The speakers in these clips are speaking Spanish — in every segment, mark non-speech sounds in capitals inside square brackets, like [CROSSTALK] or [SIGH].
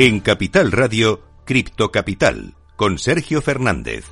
En Capital Radio, Cripto Capital, con Sergio Fernández.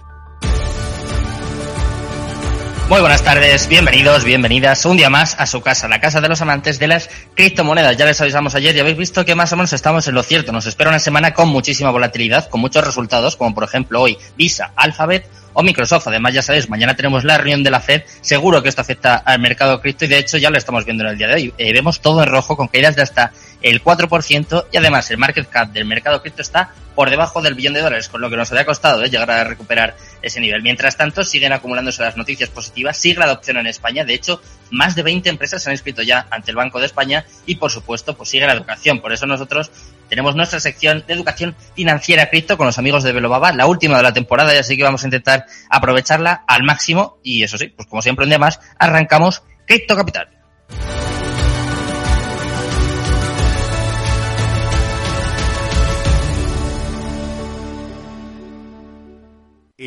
Muy buenas tardes, bienvenidos, bienvenidas un día más a su casa, la casa de los amantes de las criptomonedas. Ya les avisamos ayer y habéis visto que más o menos estamos en lo cierto. Nos espera una semana con muchísima volatilidad, con muchos resultados, como por ejemplo hoy Visa, Alphabet o Microsoft. Además, ya sabéis, mañana tenemos la reunión de la Fed. Seguro que esto afecta al mercado cripto y de hecho ya lo estamos viendo en el día de hoy. Eh, vemos todo en rojo con caídas de hasta el 4% y además el market cap del mercado cripto está por debajo del billón de dólares, con lo que nos había costado ¿eh? llegar a recuperar ese nivel. Mientras tanto, siguen acumulándose las noticias positivas, sigue la adopción en España. De hecho, más de 20 empresas se han inscrito ya ante el Banco de España y, por supuesto, pues sigue la educación. Por eso nosotros tenemos nuestra sección de educación financiera cripto con los amigos de Velobaba, la última de la temporada, y así que vamos a intentar aprovecharla al máximo. Y eso sí, pues como siempre un día más, arrancamos Cripto Capital.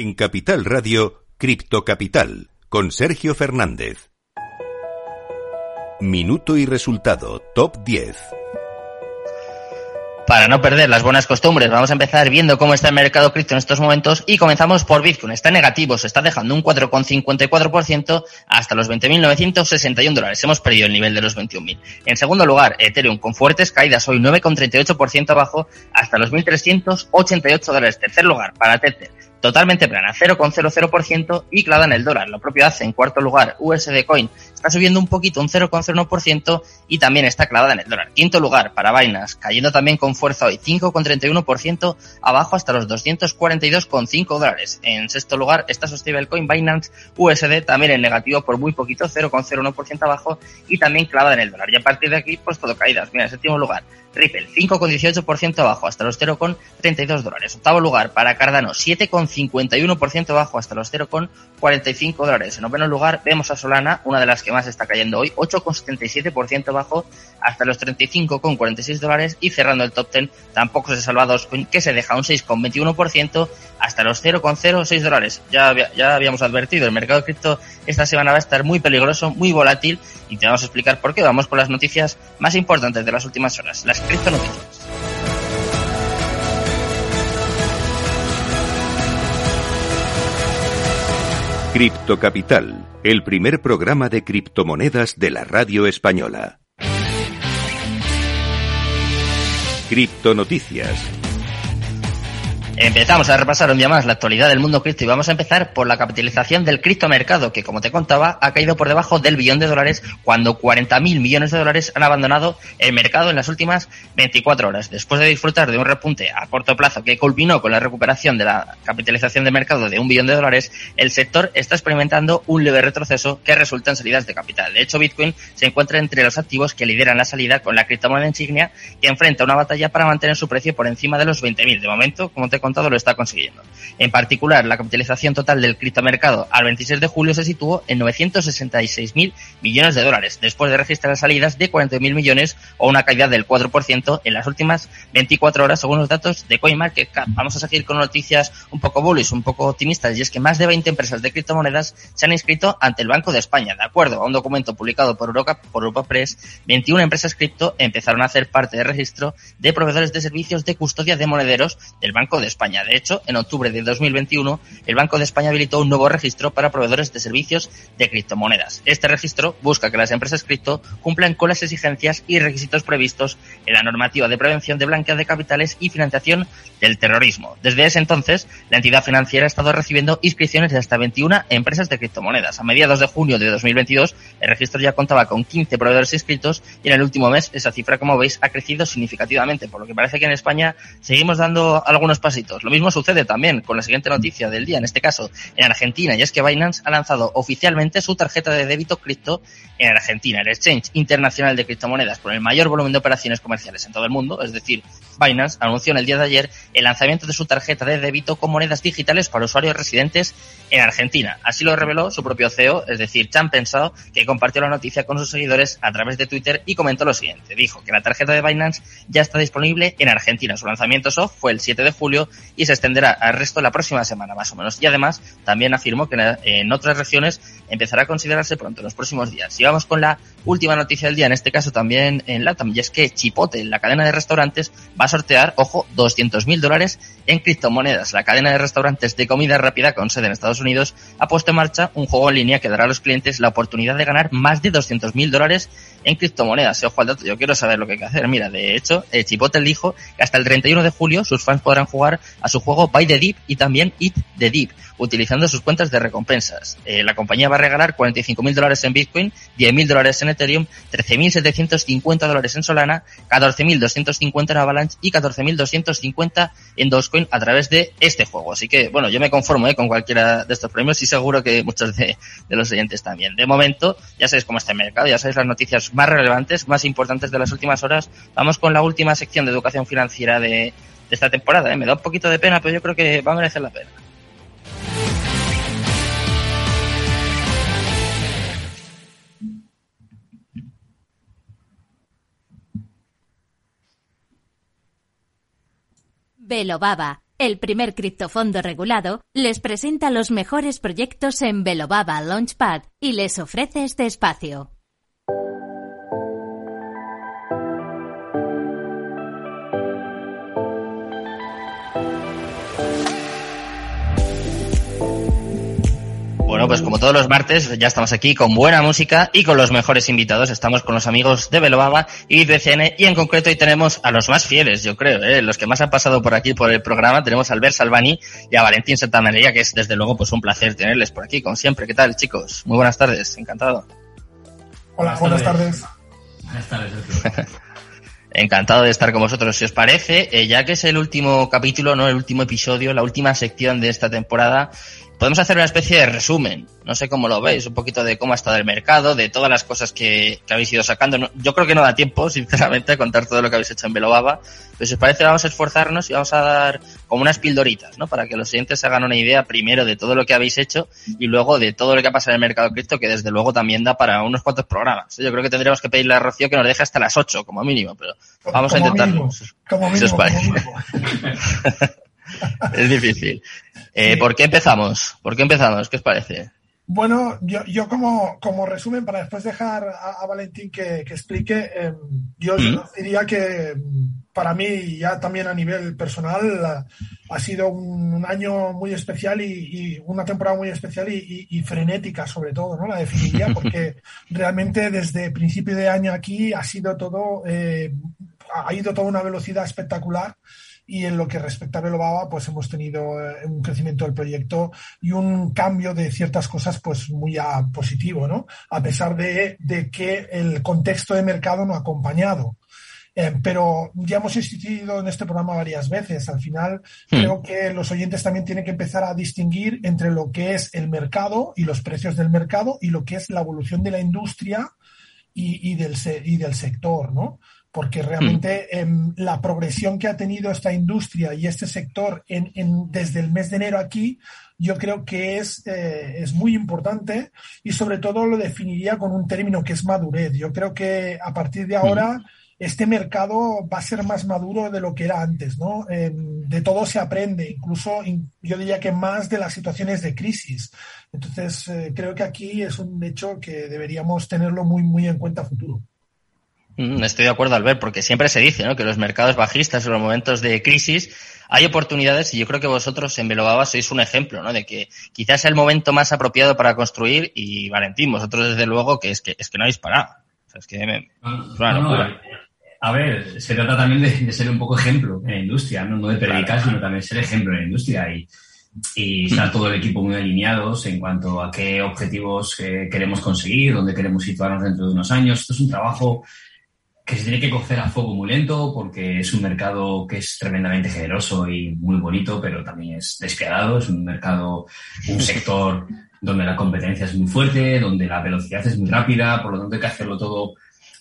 En Capital Radio, Cripto Capital, con Sergio Fernández. Minuto y resultado, top 10. Para no perder las buenas costumbres, vamos a empezar viendo cómo está el mercado cripto en estos momentos y comenzamos por Bitcoin. Está negativo, se está dejando un 4,54% hasta los 20.961 dólares. Hemos perdido el nivel de los 21.000. En segundo lugar, Ethereum con fuertes caídas hoy 9,38% abajo hasta los 1.388 dólares. Tercer lugar, para Tether totalmente plana, 0,00% y clavada en el dólar. Lo propio hace en cuarto lugar USD Coin, está subiendo un poquito, un 0,01% y también está clavada en el dólar. Quinto lugar para Binance, cayendo también con fuerza hoy, 5,31% abajo hasta los 242,5 dólares. En sexto lugar está su stablecoin Binance USD, también en negativo por muy poquito, 0,01% abajo y también clavada en el dólar. Y a partir de aquí, pues todo caídas. Mira, en séptimo lugar, Ripple, 5,18% abajo hasta los 0,32 dólares. Octavo lugar para Cardano, 7,51% abajo hasta los 0,45 dólares. En noveno lugar vemos a Solana, una de las que más está cayendo hoy, 8,77% abajo hasta los 35,46 dólares. Y cerrando el top 10, tampoco se salva Dogecoin, que se deja un 6,21% hasta los 0,06 dólares. Ya, ya habíamos advertido, el mercado de cripto esta semana va a estar muy peligroso, muy volátil y te vamos a explicar por qué. Vamos con las noticias más importantes de las últimas horas, las criptonoticias. Cripto Capital, el primer programa de criptomonedas de la radio española. Criptonoticias Empezamos a repasar un día más la actualidad del mundo cripto y vamos a empezar por la capitalización del criptomercado, que como te contaba, ha caído por debajo del billón de dólares cuando 40.000 millones de dólares han abandonado el mercado en las últimas 24 horas. Después de disfrutar de un repunte a corto plazo que culminó con la recuperación de la capitalización de mercado de un billón de dólares, el sector está experimentando un leve retroceso que resulta en salidas de capital. De hecho, Bitcoin se encuentra entre los activos que lideran la salida con la criptomoneda insignia que enfrenta una batalla para mantener su precio por encima de los 20.000. De momento, como te lo está consiguiendo. En particular, la capitalización total del criptomercado al 26 de julio se situó en 966.000 millones de dólares, después de registrar salidas de 40.000 millones o una caída del 4% en las últimas 24 horas, según los datos de CoinMarketCap. Vamos a seguir con noticias un poco bullish, un poco optimistas, y es que más de 20 empresas de criptomonedas se han inscrito ante el Banco de España. De acuerdo a un documento publicado por Europa, por Europa Press, 21 empresas cripto empezaron a hacer parte del registro de proveedores de servicios de custodia de monederos del Banco de España. De hecho, en octubre de 2021, el Banco de España habilitó un nuevo registro para proveedores de servicios de criptomonedas. Este registro busca que las empresas cripto cumplan con las exigencias y requisitos previstos en la normativa de prevención de blanqueo de capitales y financiación del terrorismo. Desde ese entonces, la entidad financiera ha estado recibiendo inscripciones de hasta 21 empresas de criptomonedas. A mediados de junio de 2022, el registro ya contaba con 15 proveedores inscritos y en el último mes esa cifra, como veis, ha crecido significativamente, por lo que parece que en España seguimos dando algunos pasitos Lo mismo sucede también con la siguiente noticia del día, en este caso en Argentina, y es que Binance ha lanzado oficialmente su tarjeta de débito cripto en Argentina, el exchange internacional de criptomonedas con el mayor volumen de operaciones comerciales en todo el mundo, es decir, Binance anunció en el día de ayer el lanzamiento de su tarjeta de débito con monedas digitales para usuarios residentes en Argentina. Así lo reveló su propio CEO, es decir, Chan Pensado, que compartió la noticia con sus seguidores a través de Twitter y comentó lo siguiente. Dijo que la tarjeta de Binance ya está disponible en Argentina. Su lanzamiento soft fue el 7 de julio y se extenderá al resto la próxima semana, más o menos. Y además, también afirmó que en otras regiones empezará a considerarse pronto en los próximos días. Y vamos con la última noticia del día, en este caso también en LATAM, y es que Chipotle, la cadena de restaurantes, va a sortear, ojo, 200 mil dólares en criptomonedas. La cadena de restaurantes de comida rápida con sede en Estados Unidos ha puesto en marcha un juego en línea que dará a los clientes la oportunidad de ganar más de 200 mil dólares en criptomonedas. Ojo al dato, yo quiero saber lo que hay que hacer. Mira, de hecho, eh, Chipotle dijo que hasta el 31 de julio sus fans podrán jugar a su juego Buy the Deep y también Eat the Deep, utilizando sus cuentas de recompensas. Eh, la compañía va a regalar 45 mil dólares en Bitcoin, 10 mil dólares en Ethereum, 13.750 dólares en Solana, 14.250 en Avalanche y 14.250 en Dogecoin a través de este juego. Así que, bueno, yo me conformo eh, con cualquiera de estos premios y seguro que muchos de, de los oyentes también. De momento, ya sabéis cómo está el mercado, ya sabéis las noticias más relevantes, más importantes de las últimas horas. Vamos con la última sección de educación financiera de, de esta temporada. ¿eh? Me da un poquito de pena, pero yo creo que va a merecer la pena. Velobaba, el primer criptofondo regulado, les presenta los mejores proyectos en Velobaba Launchpad y les ofrece este espacio. Bueno, pues como todos los martes, ya estamos aquí con buena música y con los mejores invitados. Estamos con los amigos de Velobaba y BCN y en concreto hoy tenemos a los más fieles, yo creo, ¿eh? los que más han pasado por aquí por el programa. Tenemos a Albert Salvani y a Valentín Santamaría, que es desde luego pues un placer tenerles por aquí, como siempre. ¿Qué tal, chicos? Muy buenas tardes, encantado. Hola, buenas tardes. Buenas tardes, [LAUGHS] Encantado de estar con vosotros. Si os parece, eh, ya que es el último capítulo, no el último episodio, la última sección de esta temporada, podemos hacer una especie de resumen. No sé cómo lo veis, un poquito de cómo ha estado el mercado, de todas las cosas que, que habéis ido sacando. yo creo que no da tiempo, [LAUGHS] sinceramente, a contar todo lo que habéis hecho en Velobaba. Pero si os parece, vamos a esforzarnos y vamos a dar como unas pildoritas, ¿no? Para que los siguientes se hagan una idea primero de todo lo que habéis hecho y luego de todo lo que ha pasado en el mercado cripto, que desde luego también da para unos cuantos programas. Yo creo que tendríamos que pedirle a Rocío que nos deje hasta las 8 como mínimo, pero vamos como a intentarlo. Mínimo, como mínimo, os parece. [LAUGHS] es difícil. Eh, ¿Por qué empezamos? ¿Por qué empezamos? ¿Qué os parece? Bueno, yo, yo como, como resumen, para después dejar a, a Valentín que, que explique, eh, yo ¿Mm? diría que para mí, ya también a nivel personal, ha sido un, un año muy especial y, y, una temporada muy especial y, y, frenética, sobre todo, ¿no? La definiría, [LAUGHS] porque realmente desde principio de año aquí ha sido todo, eh, ha ido toda una velocidad espectacular y en lo que respecta a Velobaba, pues hemos tenido eh, un crecimiento del proyecto y un cambio de ciertas cosas pues muy a positivo, ¿no? A pesar de, de que el contexto de mercado no ha acompañado. Eh, pero ya hemos insistido en este programa varias veces. Al final, Hmm. creo que los oyentes también tienen que empezar a distinguir entre lo que es el mercado y los precios del mercado y lo que es la evolución de la industria y, y, del, se- y del sector, ¿no? Porque realmente em, la progresión que ha tenido esta industria y este sector en, en- desde el mes de enero aquí, yo creo que es, eh, es muy importante y sobre todo lo definiría con un término que es madurez. Yo creo que a partir de ahora este mercado va a ser más maduro de lo que era antes, ¿no? Eh, de todo se aprende, incluso in- yo diría que más de las situaciones de crisis. Entonces, eh, creo que aquí es un hecho que deberíamos tenerlo muy, muy en cuenta a futuro. Estoy de acuerdo, Albert, porque siempre se dice ¿no? que los mercados bajistas en los momentos de crisis hay oportunidades y yo creo que vosotros en Velobaba sois un ejemplo ¿no? de que quizás sea el momento más apropiado para construir y Valentín, vosotros desde luego que es que, es que no habéis parado. O sea, es que me- No, Es una no, locura. no, a ver, se trata también de, de ser un poco ejemplo en la industria, no, no de predicar, Claro. sino también ser ejemplo en la industria y, y estar todo el equipo muy alineados en cuanto a qué objetivos eh, queremos conseguir, dónde queremos situarnos dentro de unos años. Esto es un trabajo que se tiene que cocer a fuego muy lento porque es un mercado que es tremendamente generoso y muy bonito, pero también es despiadado, es un mercado, un sector [LAUGHS] donde la competencia es muy fuerte, donde la velocidad es muy rápida, por lo tanto hay que hacerlo todo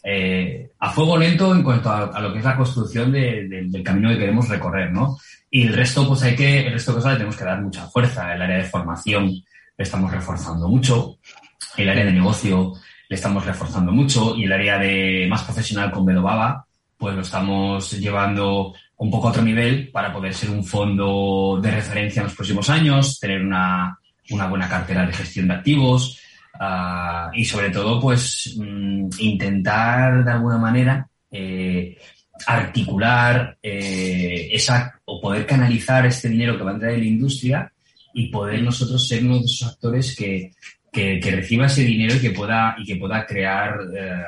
eh, a fuego lento en cuanto a, lo que es la construcción del camino que queremos recorrer, ¿no? Y el resto, pues hay que, el resto de cosas le tenemos que dar mucha fuerza. El área de formación le estamos reforzando mucho, el área de negocio le estamos reforzando mucho y el área de más profesional con Bedobaba, pues lo estamos llevando un poco a otro nivel para poder ser un fondo de referencia en los próximos años, tener una, una buena cartera de gestión de activos uh, y sobre todo pues mm, intentar de alguna manera eh, articular eh, esa o poder canalizar este dinero que va a entrar en la industria y poder nosotros ser uno de esos actores que, que, reciba ese dinero y que pueda, y que pueda crear eh,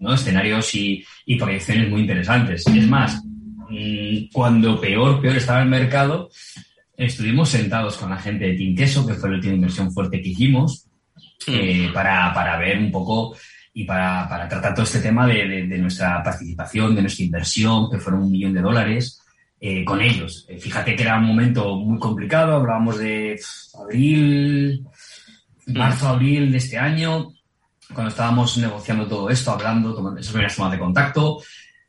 ¿no? escenarios y, y, proyecciones muy interesantes. Es más, mm, cuando peor, peor estaba el mercado, estuvimos sentados con la gente de Team Queso, que fue la última inversión fuerte que hicimos, eh, para, para, ver un poco y para, para tratar todo este tema de, de, nuestra participación, de nuestra inversión, que fueron un millón de dólares, eh, con ellos. Fíjate que era un momento muy complicado, hablábamos de abril, marzo, abril de este año, cuando estábamos negociando todo esto, hablando, tomando esas primeras tomas de contacto.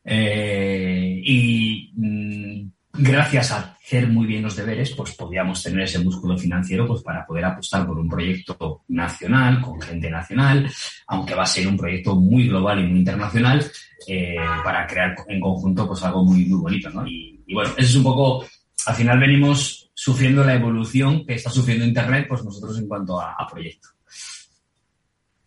y mm, gracias a hacer muy bien los deberes, pues podíamos tener ese músculo financiero pues para poder apostar por un proyecto nacional, con gente nacional, aunque va a ser un proyecto muy global y muy internacional, eh, para crear en conjunto pues algo muy, muy bonito, ¿no? Y, bueno, eso es un poco, al final venimos sufriendo la evolución que está sufriendo Internet, pues nosotros en cuanto a, proyecto.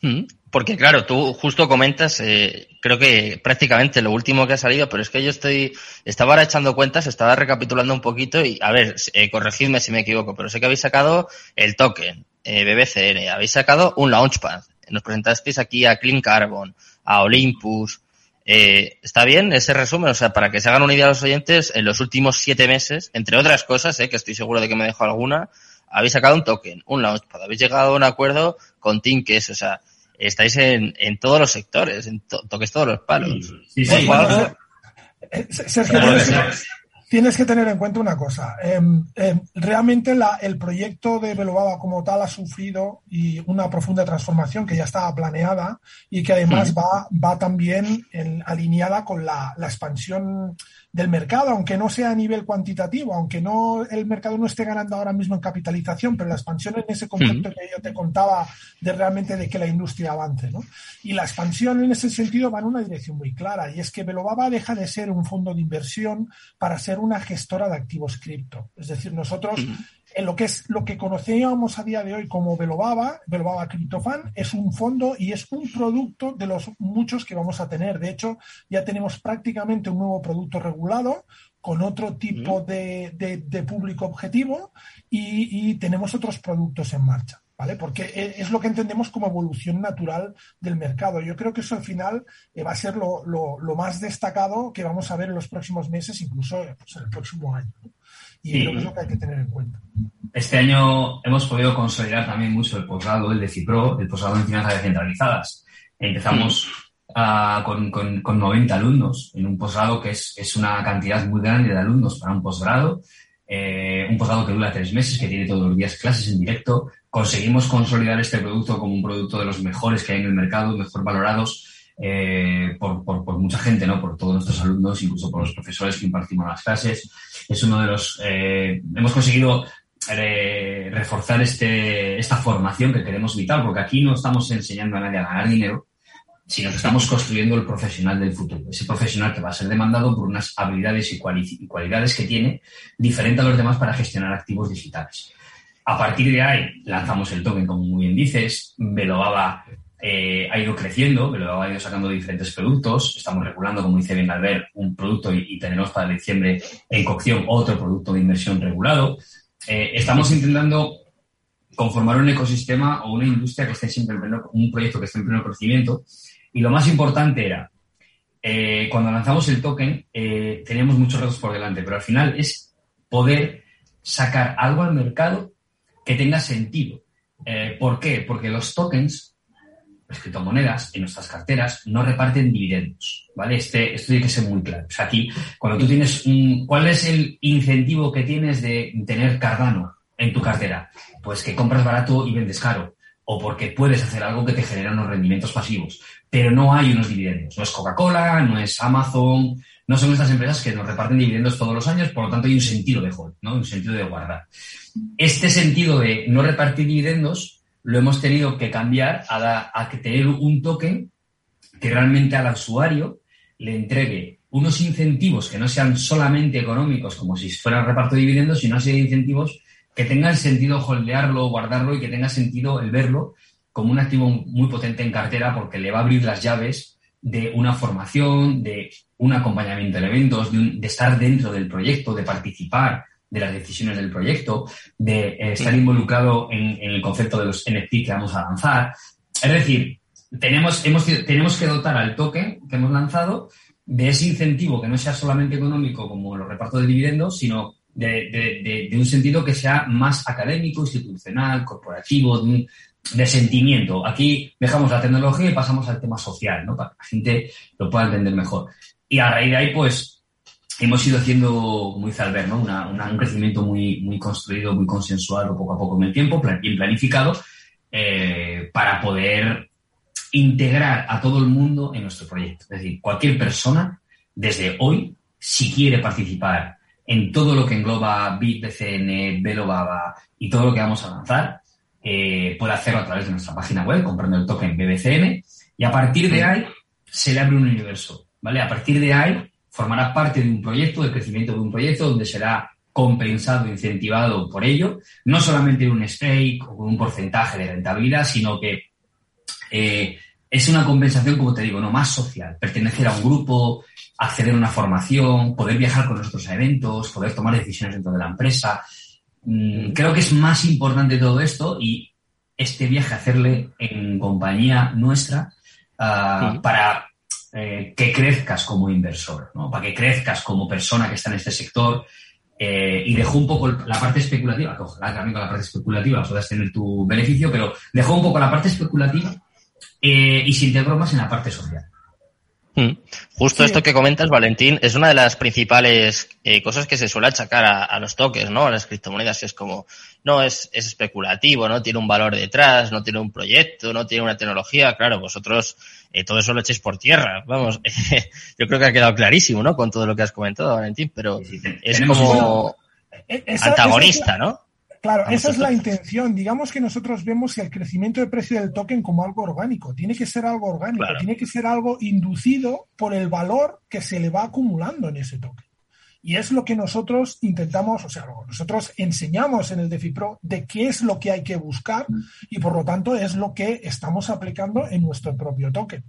Mm. Porque claro, tú justo comentas, eh, creo que prácticamente lo último que ha salido, pero es que yo estoy, estaba ahora echando cuentas, estaba recapitulando un poquito y, a ver, eh, corregidme si me equivoco, pero sé que habéis sacado el token, eh, BBCN, habéis sacado un launchpad, nos presentasteis aquí a Clean Carbon, a Olympus, eh, ¿Está bien ese resumen? O sea, para que se hagan una idea los oyentes, en los últimos siete meses, entre otras cosas, eh, que estoy seguro de que me dejo alguna, habéis sacado un token, un launchpad, habéis llegado a un acuerdo con Tinkes, o sea, estáis en, en todos los sectores, en toques todos los palos. Sí, sí, [LAUGHS] Sergio, tienes, que tener en cuenta una cosa. Em, em, realmente la, el proyecto de Belobaba como tal ha sufrido y una profunda transformación que ya estaba planeada y que además va, va también alineada con la, la expansión del mercado, aunque no sea a nivel cuantitativo, aunque no el mercado no esté ganando ahora mismo en capitalización, pero la expansión en ese concepto que yo te contaba de realmente de que la industria avance, ¿no? Y la expansión en ese sentido va en una dirección muy clara, y es que Belobaba deja de ser un fondo de inversión para ser una gestora de activos cripto. Es decir, nosotros en lo que es lo que conocíamos a día de hoy como Belobaba, Belobaba CryptoFan, es un fondo y es un producto de los muchos que vamos a tener. De hecho, ya tenemos prácticamente un nuevo producto regulado con otro tipo de, de, público objetivo y, tenemos otros productos en marcha. ¿Vale? Porque e, es lo que entendemos como evolución natural del mercado. Yo creo que eso al final eh, va a ser lo, lo, más destacado que vamos a ver en los próximos meses, incluso pues, en el próximo año. Y creo que es lo que hay que tener en cuenta. Este año hemos podido consolidar también mucho el posgrado, el de CIPRO, el posgrado en finanzas descentralizadas. Empezamos uh, con, con, con, 90 alumnos en un posgrado que es, es, una cantidad muy grande de alumnos para un posgrado. Eh, un posgrado que dura tres meses, que tiene todos los días clases en directo. Conseguimos consolidar este producto como un producto de los mejores que hay en el mercado, mejor valorados eh, por, por, mucha gente, ¿no? Por todos nuestros alumnos, incluso por los profesores que impartimos las clases. Es uno de los, eh, hemos conseguido reforzar este, esta formación que queremos vital, porque aquí no estamos enseñando a nadie a ganar dinero, sino que estamos construyendo el profesional del futuro. Ese profesional que va a ser demandado por unas habilidades y, cualidades que tiene diferente a los demás para gestionar activos digitales. A partir de ahí lanzamos el token, como muy bien dices, Velobaba eh, ha ido creciendo, pero ha ido sacando diferentes productos. Estamos regulando, como dice bien Albert, un producto y, tenemos para diciembre en cocción otro producto de inversión regulado. Eh, estamos intentando conformar un ecosistema o una industria que esté siempre en pleno, un proyecto que esté en pleno crecimiento. Y lo más importante era, eh, cuando lanzamos el token, teníamos muchos retos por delante, pero al final es poder sacar algo al mercado que tenga sentido. ¿Por qué? Porque los tokens las criptomonedas en nuestras carteras no reparten dividendos, ¿vale? Este, esto tiene que ser muy claro. Aquí, cuando tú tienes un, ¿cuál es el incentivo que tienes de tener Cardano en tu cartera? Pues que compras barato y vendes caro. O porque puedes hacer algo que te genera unos rendimientos pasivos. Pero no hay unos dividendos. No es Coca-Cola, no es Amazon, no son estas empresas que nos reparten dividendos todos los años, por lo tanto hay un sentido de hold, ¿no? Un sentido de guardar. Este sentido de no repartir dividendos lo hemos tenido que cambiar a, tener un token que realmente al usuario le entregue unos incentivos que no sean solamente económicos, como si fuera reparto de dividendos, sino incentivos que tengan sentido holdearlo, guardarlo y que tenga sentido el verlo como un activo muy potente en cartera porque le va a abrir las llaves de una formación, de un acompañamiento en eventos, de, de estar dentro del proyecto, de participar, de las decisiones del proyecto, de eh, estar involucrado en, el concepto de los NFT que vamos a lanzar. Es decir, tenemos, hemos, tenemos que dotar al token que hemos lanzado de ese incentivo que no sea solamente económico como los repartos de dividendos, sino de, un sentido que sea más académico, institucional, corporativo, de, de, sentimiento. Aquí dejamos la tecnología y pasamos al tema social, ¿no? Para que la gente lo pueda entender mejor. Y a raíz de ahí, pues, hemos ido haciendo, como dice Albert, ¿no? un crecimiento muy, muy construido, muy consensuado poco a poco en el tiempo, bien planificado, eh, para poder integrar a todo el mundo en nuestro proyecto. Es decir, cualquier persona, desde hoy, si quiere participar en todo lo que engloba BIT, BCN, Belobaba y todo lo que vamos a lanzar, eh, puede hacerlo a través de nuestra página web, comprando el token BBCN, y a partir de ahí se le abre un universo, ¿vale? A partir de ahí formará parte de un proyecto, del crecimiento de un proyecto donde será compensado, incentivado por ello, no solamente en un stake o con un porcentaje de rentabilidad, sino que eh, es una compensación, como te digo, no más social, pertenecer a un grupo, acceder a una formación, poder viajar con nosotros a eventos, poder tomar decisiones dentro de la empresa. Mm, creo que es más importante todo esto y este viaje hacerle en compañía nuestra uh, para eh, que crezcas como inversor, ¿no? para que crezcas como persona que está en este sector. Eh, y dejó un poco la parte especulativa, que ojalá también con la parte especulativa puedas tener tu beneficio, pero dejó un poco la parte especulativa eh, y se integró más en la parte social. Hmm. Justo esto que comentas, Valentín, es una de las principales eh, cosas que se suele achacar a, los toques, ¿no? A las criptomonedas, es como, no, es, es, especulativo, no tiene un valor detrás, no tiene un proyecto, no tiene una tecnología. Claro, vosotros eh, todo eso lo echéis por tierra. Vamos, [LAUGHS] yo creo que ha quedado clarísimo, ¿no? Con todo lo que has comentado, Valentín, pero es como e-, antagonista, ¿no? Claro, esa es la intención. Digamos que nosotros vemos el crecimiento de precio del token como algo orgánico. Tiene que ser algo orgánico, tiene que ser algo inducido por el valor que se le va acumulando en ese token. Y es lo que nosotros intentamos, o sea, nosotros enseñamos en el DeFi Pro de qué es lo que hay que buscar y por lo tanto es lo que estamos aplicando en nuestro propio token.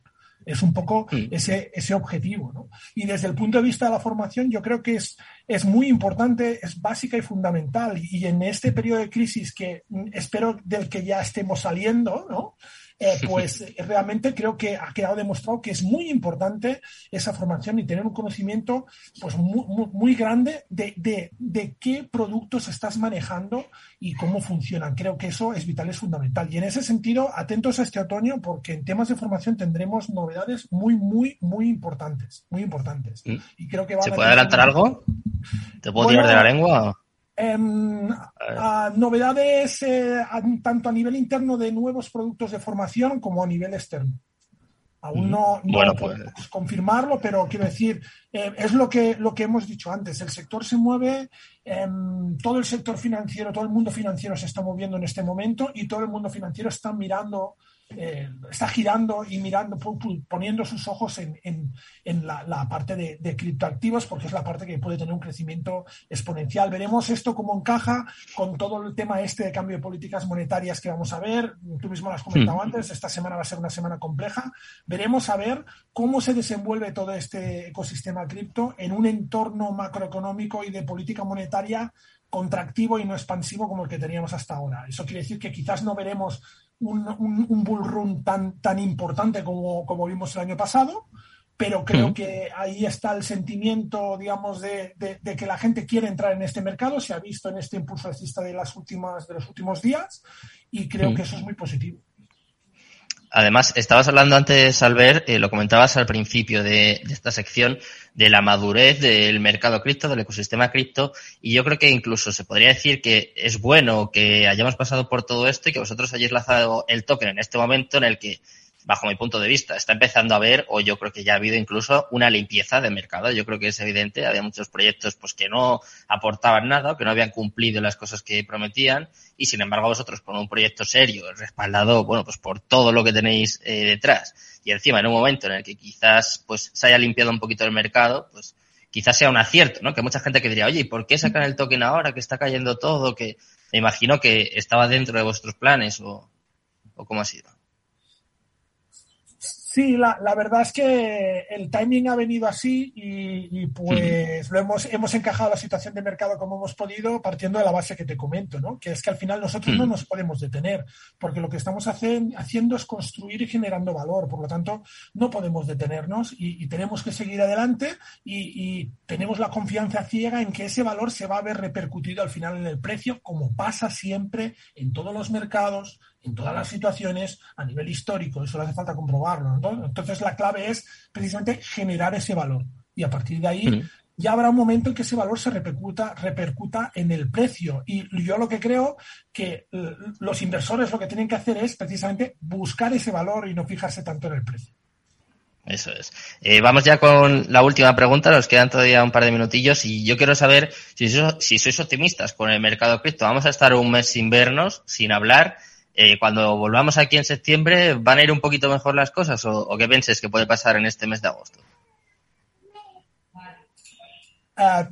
Es un poco ese, ese objetivo. ¿no? Y desde el punto de vista de la formación, yo creo que es, es muy importante, es básica y fundamental. Y en este periodo de crisis que espero del que ya estemos saliendo, ¿no? Eh, pues eh, realmente creo que ha quedado demostrado que es muy importante esa formación y tener un conocimiento pues muy, muy, grande de, de, de, qué productos estás manejando y cómo funcionan. Creo que eso es vital, es fundamental. Y en ese sentido, atentos a este otoño porque en temas de formación tendremos novedades muy, muy, muy importantes. Muy importantes. Mm. Y creo que ¿Se puede adelantar algo? ¿Te puedo tirar de la lengua? Em, novedades eh, tanto a nivel interno de nuevos productos de formación como a nivel externo. Aún no, no pues. confirmarlo, pero quiero decir, eh, es lo que, lo que hemos dicho antes. El sector se mueve, em, todo el sector financiero, todo el mundo financiero se está moviendo en este momento y todo el mundo financiero está mirando eh, está girando y mirando, poniendo sus ojos en, en, la, parte de, criptoactivos, porque es la parte que puede tener un crecimiento exponencial. Veremos esto cómo encaja con todo el tema este de cambio de políticas monetarias que vamos a ver. Tú mismo lo has comentado hmm. antes, esta semana va a ser una semana compleja. Veremos a ver cómo se desenvuelve todo este ecosistema cripto en un entorno macroeconómico y de política monetaria contractivo y no expansivo como el que teníamos hasta ahora. Eso quiere decir que quizás no veremos un, un, bull run tan, tan importante como, como vimos el año pasado, pero creo que ahí está el sentimiento, digamos, de, de, que la gente quiere entrar en este mercado, se ha visto en este impulso alcista de, las últimas, de los últimos días, y creo que eso es muy positivo. Además, estabas hablando antes, Albert, eh, lo comentabas al principio de, esta sección, de la madurez del mercado cripto, del ecosistema cripto, y yo creo que incluso se podría decir que es bueno que hayamos pasado por todo esto y que vosotros hayáis lanzado el token en este momento en el que bajo mi punto de vista, está empezando a haber, o yo creo que ya ha habido incluso una limpieza de mercado. Yo creo que es evidente, había muchos proyectos pues que no aportaban nada, que no habían cumplido las cosas que prometían, y sin embargo vosotros con un proyecto serio, respaldado, bueno, pues por todo lo que tenéis eh, detrás, y encima en un momento en el que quizás pues se haya limpiado un poquito el mercado, pues quizás sea un acierto, ¿no? Que mucha gente que diría, oye, ¿y por qué sacan el token ahora que está cayendo todo? Que me imagino que estaba dentro de vuestros planes o, o cómo ha sido. Sí, la, la, verdad es que el timing ha venido así y, pues lo hemos, hemos encajado la situación de mercado como hemos podido partiendo de la base que te comento, ¿no? Que es que al final nosotros no nos podemos detener porque lo que estamos haciendo es construir y generando valor. Por lo tanto, no podemos detenernos y, tenemos que seguir adelante y, y, tenemos la confianza ciega en que ese valor se va a ver repercutido al final en el precio como pasa siempre en todos los mercados, en todas las situaciones a nivel histórico, eso le hace falta comprobarlo. Entonces la clave es precisamente generar ese valor y a partir de ahí ya habrá un momento en que ese valor se repercuta, repercuta en el precio. Y yo lo que creo que eh, los inversores lo que tienen que hacer es precisamente buscar ese valor y no fijarse tanto en el precio. Eso es. Eh, vamos ya con la última pregunta, nos quedan todavía un par de minutillos y yo quiero saber si si sois optimistas con el mercado cripto. Vamos a estar un mes sin vernos, sin hablar. Eh, cuando volvamos aquí en septiembre, ¿van a ir un poquito mejor las cosas o, qué penses que puede pasar en este mes de agosto? Ah,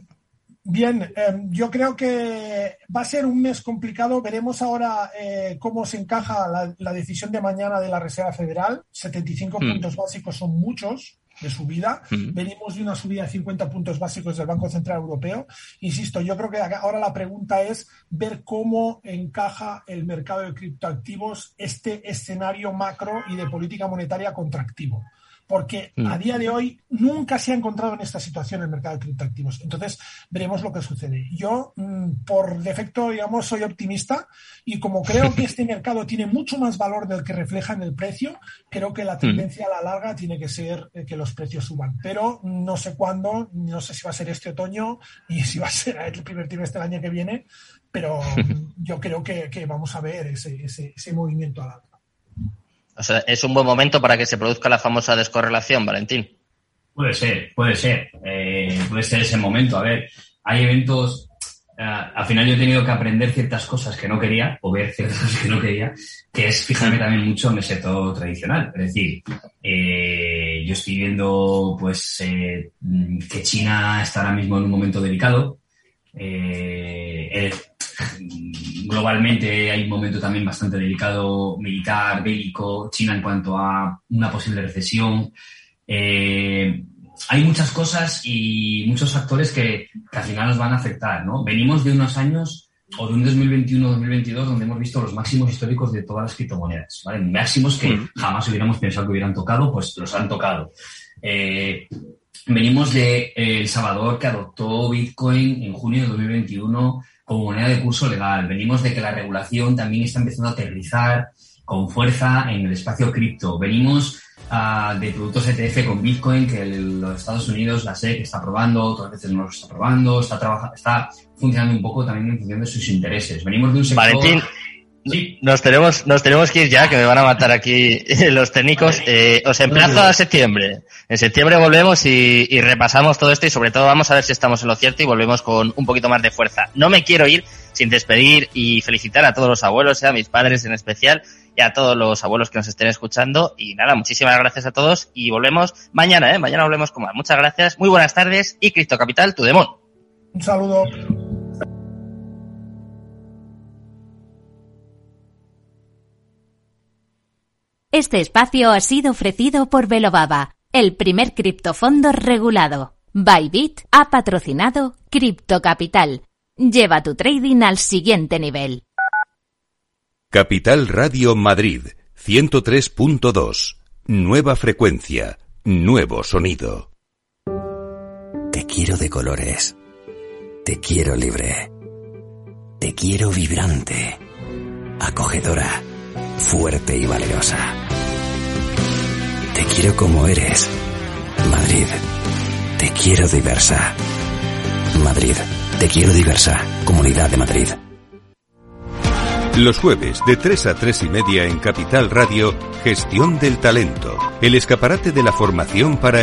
bien, em, yo creo que va a ser un mes complicado. Veremos ahora eh, cómo se encaja la, decisión de mañana de la Reserva Federal. 75 mm. puntos básicos son muchos de subida. Venimos de una subida de 50 puntos básicos del Banco Central Europeo. Insisto, yo creo que ahora la pregunta es ver cómo encaja el mercado de criptoactivos este escenario macro y de política monetaria contractivo porque mm. a día de hoy nunca se ha encontrado en esta situación el mercado de criptoactivos. Entonces, veremos lo que sucede. Yo, mm, por defecto, digamos, soy optimista y como creo [LAUGHS] que este mercado tiene mucho más valor del que refleja en el precio, creo que la mm. tendencia a la larga tiene que ser eh, que los precios suban. Pero no sé cuándo, no sé si va a ser este otoño y [LAUGHS] si va a ser el primer trimestre del año que viene, pero [LAUGHS] yo creo que, vamos a ver ese, ese, ese movimiento a largo. O sea, es un buen momento para que se produzca la famosa descorrelación, Valentín. Puede ser, puede ser. Eh, puede ser ese momento. A ver, hay eventos. Eh, al final yo he tenido que aprender ciertas cosas que no quería, o ver ciertas cosas que no quería, que es fijarme también mucho en el sector tradicional. Es decir, eh, yo estoy viendo pues que China está ahora mismo en un momento delicado. Globalmente hay un momento también bastante delicado militar, bélico, China en cuanto a una posible recesión. Eh, hay muchas cosas y muchos factores que, al final nos van a afectar, ¿no? Venimos de unos años o de un 2021-2022 donde hemos visto los máximos históricos de todas las criptomonedas, ¿vale? Máximos que jamás hubiéramos pensado que hubieran tocado, pues los han tocado. Eh, venimos de El Salvador que adoptó Bitcoin en junio de 2021 como moneda de curso legal. Venimos de que la regulación también está empezando a aterrizar con fuerza en el espacio cripto. Venimos uh, de productos ETF con Bitcoin que los Estados Unidos, la SEC está probando, otras veces no lo está probando, está, está funcionando un poco también en función de sus intereses. Venimos de un sector... Valentín, nos tenemos, nos tenemos que ir ya, que me van a matar aquí [LAUGHS] los técnicos. Eh, os emplazo a septiembre. En septiembre volvemos y, y, repasamos todo esto y sobre todo vamos a ver si estamos en lo cierto y volvemos con un poquito más de fuerza. No me quiero ir sin despedir y felicitar a todos los abuelos, eh, a mis padres en especial y a todos los abuelos que nos estén escuchando. Y nada, muchísimas gracias a todos y volvemos mañana, ¿eh? Mañana volvemos con más. Muchas gracias, muy buenas tardes y Cristo Capital, tu demon. Un saludo. Este espacio ha sido ofrecido por Velobaba, el primer criptofondo regulado. Bybit ha patrocinado Cripto Capital. Lleva tu trading al siguiente nivel. Capital Radio Madrid 103.2. Nueva frecuencia, nuevo sonido. Te quiero de colores. Te quiero libre. Te quiero vibrante, acogedora, fuerte y valerosa quiero como eres. Madrid, te quiero diversa. Madrid, te quiero diversa. Comunidad de Madrid. Los jueves de 3 a 3 y media en Capital Radio, Gestión del Talento, el escaparate de la formación para